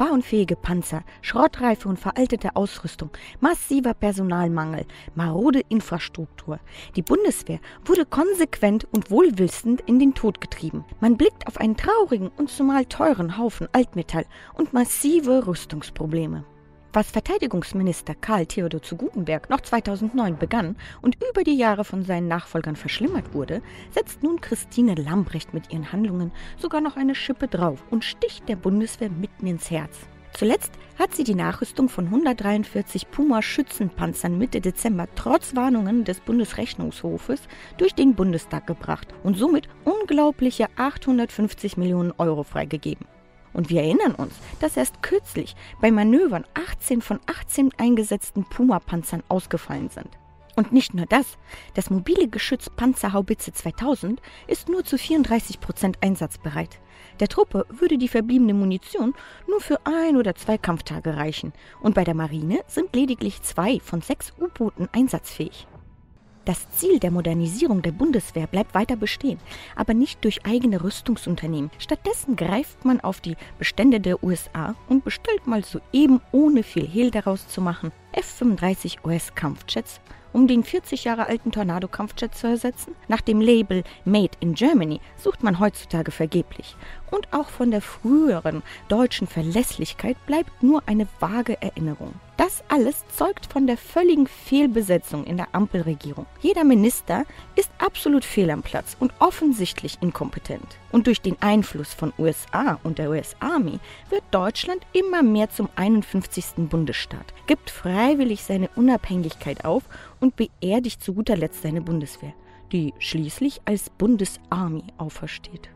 fahrunfähige Panzer, Schrottreife und veraltete Ausrüstung, massiver Personalmangel, marode Infrastruktur. Die Bundeswehr wurde konsequent und wohlwissend in den Tod getrieben. Man blickt auf einen traurigen und zumal teuren Haufen Altmetall und massive Rüstungsprobleme. Was Verteidigungsminister Karl Theodor zu Gutenberg noch 2009 begann und über die Jahre von seinen Nachfolgern verschlimmert wurde, setzt nun Christine Lambrecht mit ihren Handlungen sogar noch eine Schippe drauf und sticht der Bundeswehr mitten ins Herz. Zuletzt hat sie die Nachrüstung von 143 Puma-Schützenpanzern Mitte Dezember trotz Warnungen des Bundesrechnungshofes durch den Bundestag gebracht und somit unglaubliche 850 Millionen Euro freigegeben. Und wir erinnern uns, dass erst kürzlich bei Manövern 18 von 18 eingesetzten Puma-Panzern ausgefallen sind. Und nicht nur das, das mobile Geschütz Panzerhaubitze 2000 ist nur zu 34 Prozent einsatzbereit. Der Truppe würde die verbliebene Munition nur für ein oder zwei Kampftage reichen und bei der Marine sind lediglich zwei von sechs U-Booten einsatzfähig. Das Ziel der Modernisierung der Bundeswehr bleibt weiter bestehen, aber nicht durch eigene Rüstungsunternehmen. Stattdessen greift man auf die Bestände der USA und bestellt mal soeben, ohne viel Hehl daraus zu machen, F-35 US-Kampfjets, um den 40 Jahre alten Tornado-Kampfjet zu ersetzen. Nach dem Label Made in Germany sucht man heutzutage vergeblich. Und auch von der früheren deutschen Verlässlichkeit bleibt nur eine vage Erinnerung. Das alles zeugt von der völligen Fehlbesetzung in der Ampelregierung. Jeder Minister ist absolut fehl am Platz und offensichtlich inkompetent. Und durch den Einfluss von USA und der US Army wird Deutschland immer mehr zum 51. Bundesstaat, gibt freiwillig seine Unabhängigkeit auf und beerdigt zu guter Letzt seine Bundeswehr, die schließlich als Bundesarmy aufersteht.